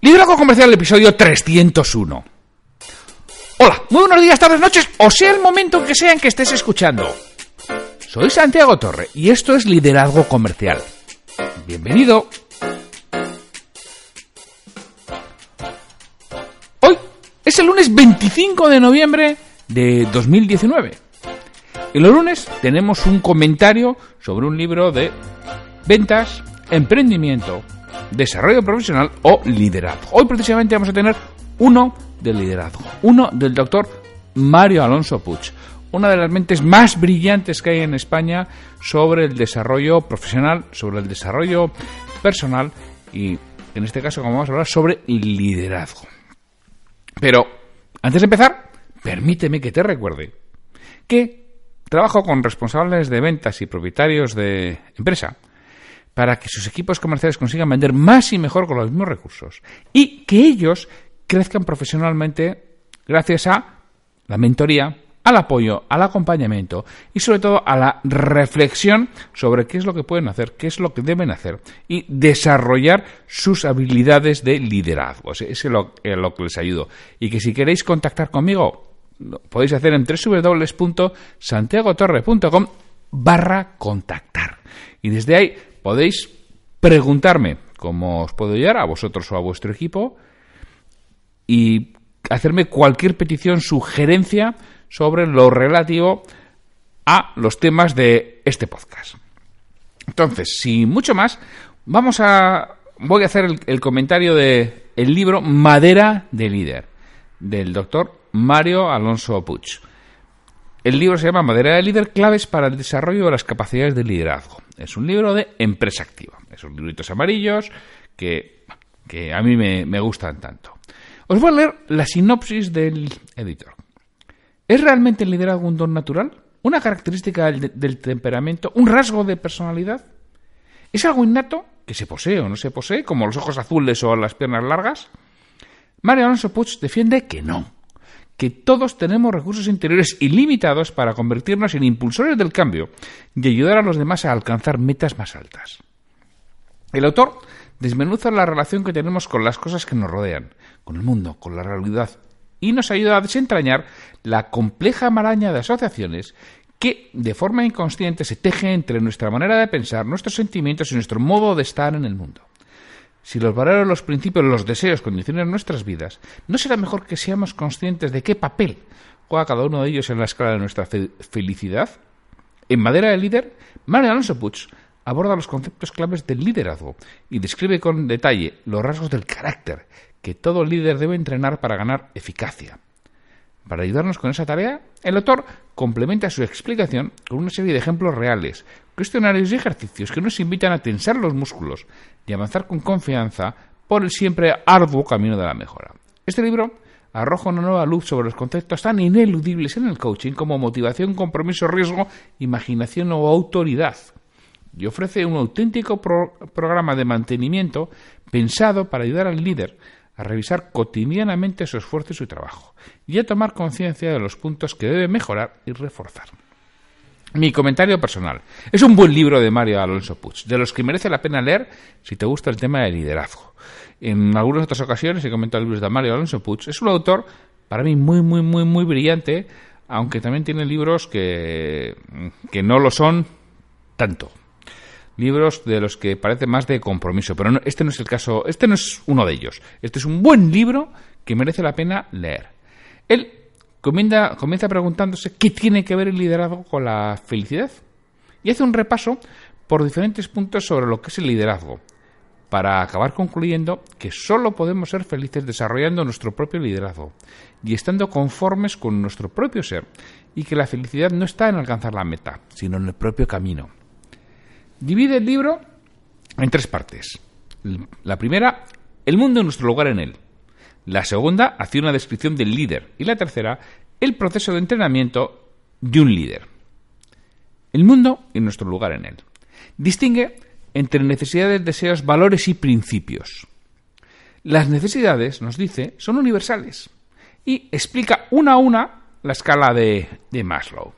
Liderazgo Comercial, episodio 301. Hola, muy buenos días, tardes, noches, o sea el momento que sea en que estés escuchando. Soy Santiago Torre y esto es Liderazgo Comercial. Bienvenido. Hoy es el lunes 25 de noviembre de 2019. Y los lunes tenemos un comentario sobre un libro de ventas, emprendimiento, desarrollo profesional o liderazgo. Hoy precisamente vamos a tener uno de liderazgo, uno del doctor Mario Alonso Puig, una de las mentes más brillantes que hay en España sobre el desarrollo profesional, sobre el desarrollo personal y en este caso como vamos a hablar sobre liderazgo. Pero antes de empezar, permíteme que te recuerde que trabajo con responsables de ventas y propietarios de empresa para que sus equipos comerciales consigan vender más y mejor con los mismos recursos y que ellos crezcan profesionalmente gracias a la mentoría, al apoyo, al acompañamiento y sobre todo a la reflexión sobre qué es lo que pueden hacer, qué es lo que deben hacer y desarrollar sus habilidades de liderazgo. Es lo, lo que les ayudo. Y que si queréis contactar conmigo, lo podéis hacer en www.santiagotorre.com barra contactar. Y desde ahí podéis preguntarme cómo os puedo ayudar a vosotros o a vuestro equipo y hacerme cualquier petición, sugerencia sobre lo relativo a los temas de este podcast. Entonces, sin mucho más, vamos a voy a hacer el, comentario de el libro Madera de líder del doctor Mario Alonso Puig. El libro se llama Madera de líder claves para el desarrollo de las capacidades de liderazgo. Es un libro de empresa activa. Esos libritos amarillos que, que a mí me, gustan tanto. Os voy a leer la sinopsis del editor. ¿Es realmente el liderazgo un don natural? ¿Una característica del, del, temperamento? ¿Un rasgo de personalidad? ¿Es algo innato que se posee o no se posee, como los ojos azules o las piernas largas? Mario Alonso Puig defiende que no, que todos tenemos recursos interiores ilimitados para convertirnos en impulsores del cambio y ayudar a los demás a alcanzar metas más altas. El autor desmenuza la relación que tenemos con las cosas que nos rodean, con el mundo, con la realidad, y nos ayuda a desentrañar la compleja maraña de asociaciones que de forma inconsciente se teje entre nuestra manera de pensar, nuestros sentimientos y nuestro modo de estar en el mundo. Si los valores, los principios, los deseos condicionan nuestras vidas, ¿no será mejor que seamos conscientes de qué papel juega cada uno de ellos en la escala de nuestra fe felicidad? En Madera del Líder, Mario Alonso aborda los conceptos claves del liderazgo y describe con detalle los rasgos del carácter que todo líder debe entrenar para ganar eficacia. Para ayudarnos con esa tarea, el autor complementa su explicación con una serie de ejemplos reales, cuestionarios y ejercicios que nos invitan a tensar los músculos y avanzar con confianza por el siempre arduo camino de la mejora. Este libro arroja una nueva luz sobre los conceptos tan ineludibles en el coaching como motivación, compromiso, riesgo, imaginación o autoridad. Y ofrece un auténtico pro programa de mantenimiento pensado para ayudar al líder a revisar cotidianamente su esfuerzo y su trabajo, y a tomar conciencia de los puntos que debe mejorar y reforzar. Mi comentario personal. Es un buen libro de Mario Alonso Puig, de los que merece la pena leer si te gusta el tema del liderazgo. En algunas otras ocasiones he comentado libros de Mario Alonso Puig. Es un autor, para mí, muy, muy, muy, muy brillante, aunque también tiene libros que, que no lo son tanto libros de los que parece más de compromiso, pero este no es el caso, este no es uno de ellos. Este es un buen libro que merece la pena leer. Él comienza, comienza preguntándose qué tiene que ver el liderazgo con la felicidad y hace un repaso por diferentes puntos sobre lo que es el liderazgo, para acabar concluyendo que solo podemos ser felices desarrollando nuestro propio liderazgo y estando conformes con nuestro propio ser, y que la felicidad no está en alcanzar la meta, sino en el propio camino. Divide el libro en tres partes. La primera, el mundo y nuestro lugar en él. La segunda hacía una descripción del líder y la tercera el proceso de entrenamiento de un líder. El mundo y nuestro lugar en él. Distingue entre necesidades, deseos, valores y principios. Las necesidades, nos dice, son universales y explica una a una la escala de, de Maslow.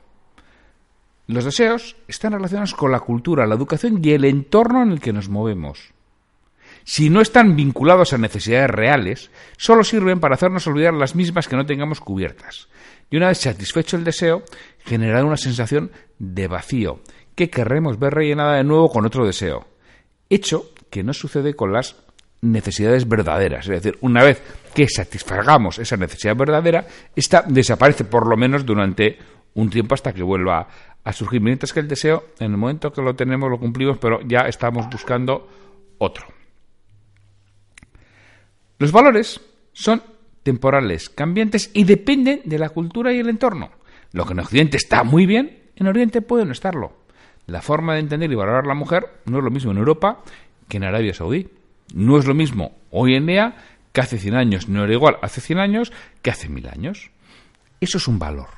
Los deseos están relacionados con la cultura, la educación y el entorno en el que nos movemos. Si no están vinculados a necesidades reales, solo sirven para hacernos olvidar las mismas que no tengamos cubiertas. Y una vez satisfecho el deseo, generará una sensación de vacío, que querremos ver rellenada de nuevo con otro deseo. Hecho que no sucede con las necesidades verdaderas. Es decir, una vez que satisfagamos esa necesidad verdadera, esta desaparece por lo menos durante un tiempo hasta que vuelva a surgir. Mientras que el deseo, en el momento que lo tenemos, lo cumplimos, pero ya estamos buscando otro. Los valores son temporales, cambiantes y dependen de la cultura y el entorno. Lo que en Occidente está muy bien, en Oriente puede no estarlo. La forma de entender y valorar a la mujer no es lo mismo en Europa que en Arabia Saudí. No es lo mismo hoy en día que hace 100 años. No era igual hace 100 años que hace 1000 años. Eso es un valor.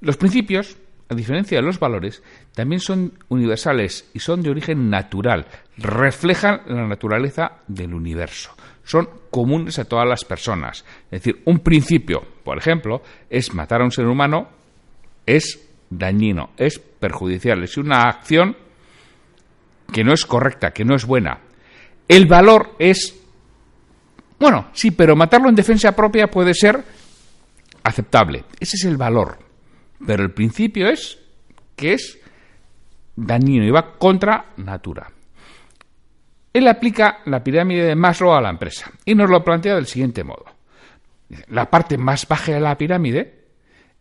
Los principios, a diferencia de los valores, también son universales y son de origen natural. Reflejan la naturaleza del universo. Son comunes a todas las personas. Es decir, un principio, por ejemplo, es matar a un ser humano, es dañino, es perjudicial, es una acción que no es correcta, que no es buena. El valor es, bueno, sí, pero matarlo en defensa propia puede ser aceptable. Ese es el valor. Pero el principio es que es dañino y va contra natura. Él aplica la pirámide de Maslow a la empresa y nos lo plantea del siguiente modo. La parte más baja de la pirámide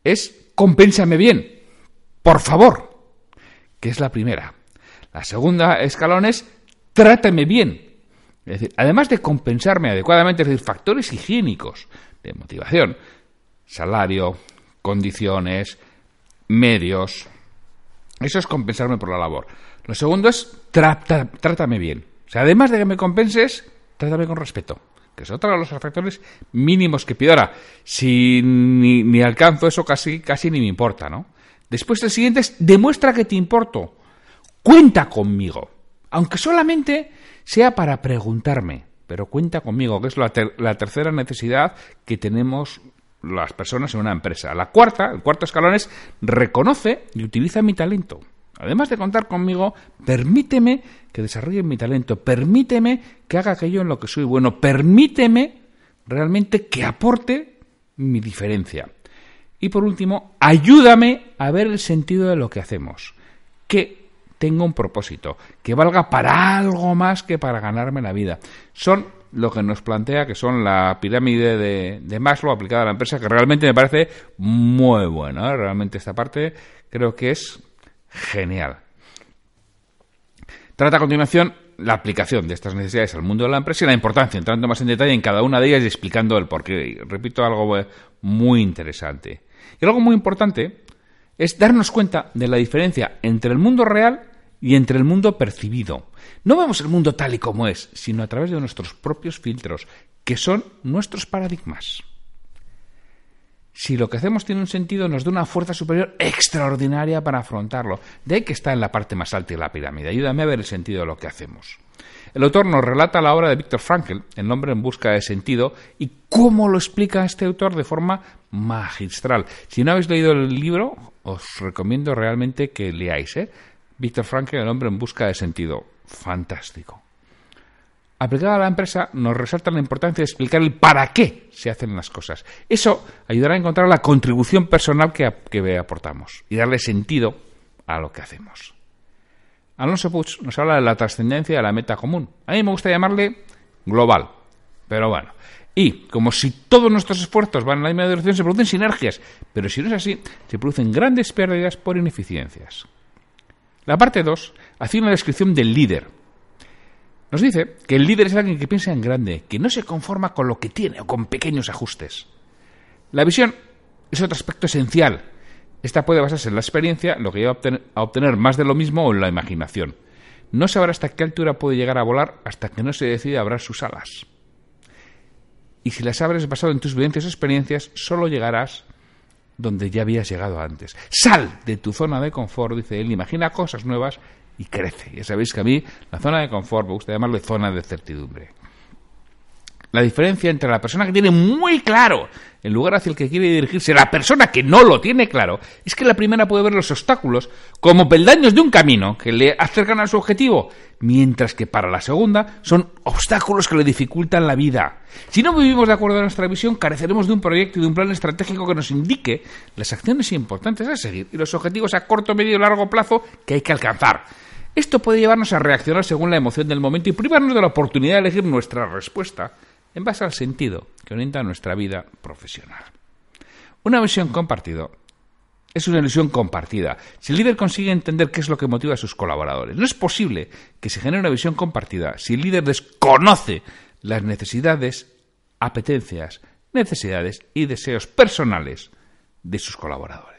es compénsame bien, por favor, que es la primera. La segunda escalón es trátame bien. Es decir, además de compensarme adecuadamente, es decir, factores higiénicos de motivación, salario, condiciones, medios. Eso es compensarme por la labor. Lo segundo es trátame bien. O sea, además de que me compenses, trátame con respeto. Que es otro de los factores mínimos que pido. Ahora, si ni, alcanzo eso, casi, casi ni me importa, ¿no? Después el siguiente es demuestra que te importo. Cuenta conmigo. Aunque solamente sea para preguntarme, pero cuenta conmigo, que es la, la tercera necesidad que tenemos las personas en una empresa. La cuarta, el cuarto escalón es reconoce y utiliza mi talento. Además de contar conmigo, permíteme que desarrolle mi talento, permíteme que haga aquello en lo que soy bueno, permíteme realmente que aporte mi diferencia. Y por último, ayúdame a ver el sentido de lo que hacemos. Que tenga un propósito, que valga para algo más que para ganarme la vida. Son lo que nos plantea que son la pirámide de, de Maslow aplicada a la empresa, que realmente me parece muy buena. ¿eh? Realmente esta parte creo que es genial. Trata a continuación la aplicación de estas necesidades al mundo de la empresa y la importancia, entrando más en detalle en cada una de ellas y explicando el porqué. Repito, algo muy interesante. Y algo muy importante es darnos cuenta de la diferencia entre el mundo real y entre el mundo percibido. No vemos el mundo tal y como es, sino a través de nuestros propios filtros, que son nuestros paradigmas. Si lo que hacemos tiene un sentido, nos da una fuerza superior extraordinaria para afrontarlo. De ahí que está en la parte más alta de la pirámide. Ayúdame a ver el sentido de lo que hacemos. El autor nos relata la obra de Víctor Frankl, El hombre en busca de sentido, y cómo lo explica este autor de forma magistral. Si no habéis leído el libro, os recomiendo realmente que leáis. ¿eh? Víctor Frankl, El hombre en busca de sentido. Fantástico. Aplicada a la empresa, nos resalta la importancia de explicar el para qué se hacen las cosas. Eso ayudará a encontrar la contribución personal que, que aportamos y darle sentido a lo que hacemos. Alonso Puig nos habla de la trascendencia de la meta común. A mí me gusta llamarle global, pero bueno. Y como si todos nuestros esfuerzos van en la misma dirección, se producen sinergias, pero si no es así, se producen grandes pérdidas por ineficiencias. La parte 2 hace una descripción del líder. Nos dice que el líder es alguien que piensa en grande, que no se conforma con lo que tiene o con pequeños ajustes. La visión es otro aspecto esencial. Esta puede basarse en la experiencia, lo que lleva a obtener, más de lo mismo o en la imaginación. no sabrá hasta qué altura puede llegar a volar hasta que no se decide a abrir sus alas. Y si las abres basado en tus vivencias o experiencias, solo llegarás donde ya habías llegado antes. Sal de tu zona de confort, dice él, imagina cosas nuevas y crece. Ya sabéis que a mí la zona de confort me gusta llamarlo zona de certidumbre. La diferencia entre la persona que tiene muy claro el lugar hacia el que quiere dirigirse y la persona que no lo tiene claro es que la primera puede ver los obstáculos como peldaños de un camino que le acercan a su objetivo, mientras que para la segunda son obstáculos que le dificultan la vida. Si no vivimos de acuerdo a nuestra visión, careceremos de un proyecto y de un plan estratégico que nos indique las acciones importantes a seguir y los objetivos a corto, medio y largo plazo que hay que alcanzar. Esto puede llevarnos a reaccionar según la emoción del momento y privarnos de la oportunidad de elegir nuestra respuesta en base al sentido que orienta nuestra vida profesional. Una visión compartida es una ilusión compartida. Si el líder consigue entender qué es lo que motiva a sus colaboradores, no es posible que se genere una visión compartida si el líder desconoce las necesidades, apetencias, necesidades y deseos personales de sus colaboradores.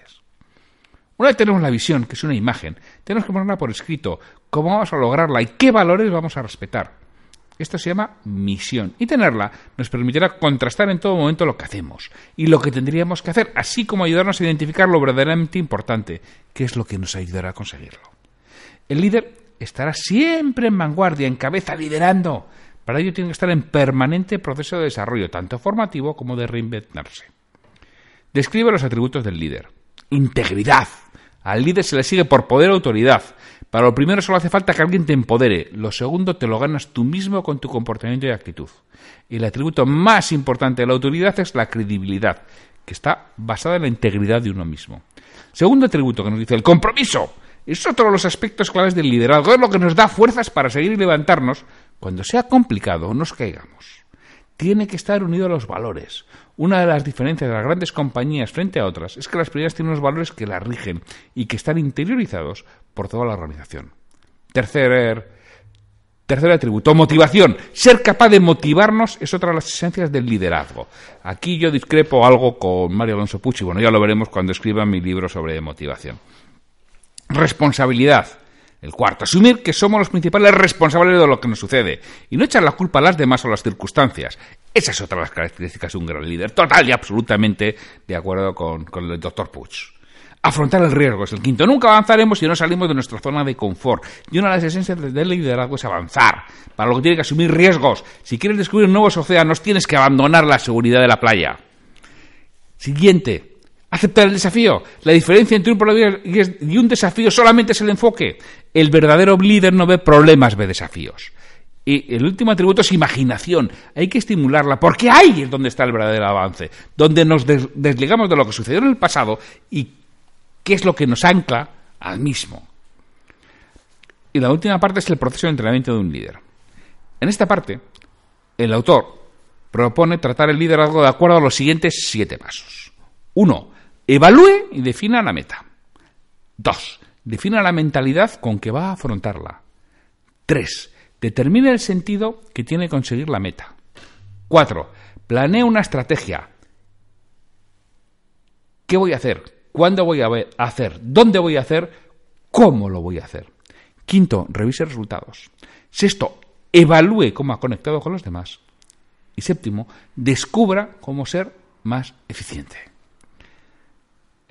Una vez tenemos la visión, que es una imagen, tenemos que ponerla por escrito, cómo vamos a lograrla y qué valores vamos a respetar. Esto se llama misión y tenerla nos permitirá contrastar en todo momento lo que hacemos y lo que tendríamos que hacer, así como ayudarnos a identificar lo verdaderamente importante, que es lo que nos ayudará a conseguirlo. El líder estará siempre en vanguardia, en cabeza, liderando. Para ello tiene que estar en permanente proceso de desarrollo, tanto formativo como de reinventarse. Describe los atributos del líder. Integridad. Al líder se le sigue por poder o autoridad. Para lo primero solo hace falta que alguien te empodere. Lo segundo te lo ganas tú mismo con tu comportamiento y actitud. El atributo más importante de la autoridad es la credibilidad, que está basada en la integridad de uno mismo. Segundo atributo que nos dice el compromiso. Es otro de los aspectos claves del liderazgo, es lo que nos da fuerzas para seguir y levantarnos cuando sea complicado o nos caigamos. Tiene que estar unido a los valores. Una de las diferencias de las grandes compañías frente a otras es que las primeras tienen unos valores que las rigen y que están interiorizados por toda la organización. Tercer, tercer atributo, motivación. Ser capaz de motivarnos es otra de las esencias del liderazgo. Aquí yo discrepo algo con Mario Alonso Pucci, bueno, ya lo veremos cuando escriba mi libro sobre motivación. Responsabilidad. El cuarto, asumir que somos los principales responsables de lo que nos sucede y no echar la culpa a las demás o las circunstancias. Esa es otra de las características de un gran líder, total y absolutamente de acuerdo con, el doctor Puch. Afrontar el riesgo es el quinto. Nunca avanzaremos si no salimos de nuestra zona de confort. Y una de las esencias del liderazgo es avanzar, para lo que tiene que asumir riesgos. Si quieres descubrir nuevos océanos, tienes que abandonar la seguridad de la playa. Siguiente, aceptar el desafío. La diferencia entre un problema y un desafío solamente es el enfoque. El verdadero líder no ve problemas, ve desafíos. Y el último atributo es imaginación. Hay que estimularla, porque ahí es donde está el verdadero avance, donde nos desligamos de lo que sucedió en el pasado y qué es lo que nos ancla al mismo. Y la última parte es el proceso de entrenamiento de un líder. En esta parte, el autor propone tratar el liderazgo de acuerdo a los siguientes siete pasos. Uno, Evalúe y defina la meta. 2. Defina la mentalidad con que va a afrontarla. 3. Determine el sentido que tiene conseguir la meta. 4. Planea una estrategia. ¿Qué voy a hacer? ¿Cuándo voy a hacer? ¿Dónde voy a hacer? ¿Cómo lo voy a hacer? Quinto, revise resultados. Sexto, evalúe cómo ha conectado con los demás. Y séptimo, descubra cómo ser más eficiente.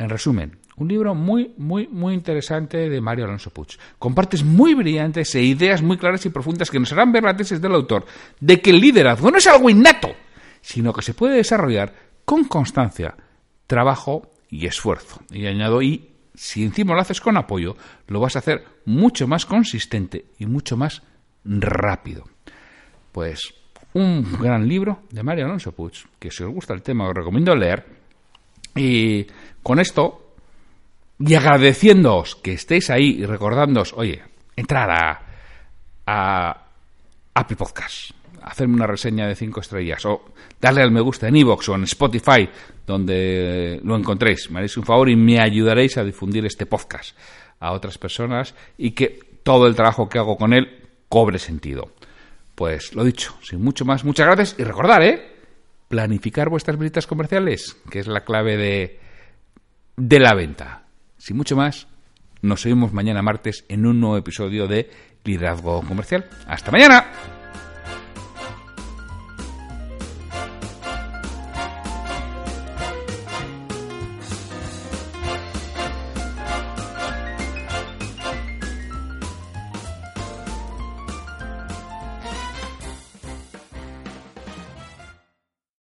En resumen, un libro muy, muy, muy interesante de Mario Alonso Puig. Con partes muy brillantes e ideas muy claras y profundas que nos harán ver la tesis del autor de que el liderazgo no es algo innato, sino que se puede desarrollar con constancia, trabajo y esfuerzo. Y añado, y si encima lo haces con apoyo, lo vas a hacer mucho más consistente y mucho más rápido. Pues un gran libro de Mario Alonso Puig, que si os gusta el tema os recomiendo leer y con esto, y agradeciéndoos que estéis ahí y recordándoos, oye, entrar a, a Apple Podcast, hacerme una reseña de cinco estrellas o darle al me gusta en iVoox o en Spotify, donde lo encontréis. Me haréis un favor y me ayudaréis a difundir este podcast a otras personas y que todo el trabajo que hago con él cobre sentido. Pues lo dicho, sin mucho más, muchas gracias y recordar, ¿eh? planificar vuestras visitas comerciales, que es la clave de, de la venta. Sin mucho más, nos vemos mañana martes en un nuevo episodio de liderazgo comercial. Hasta mañana.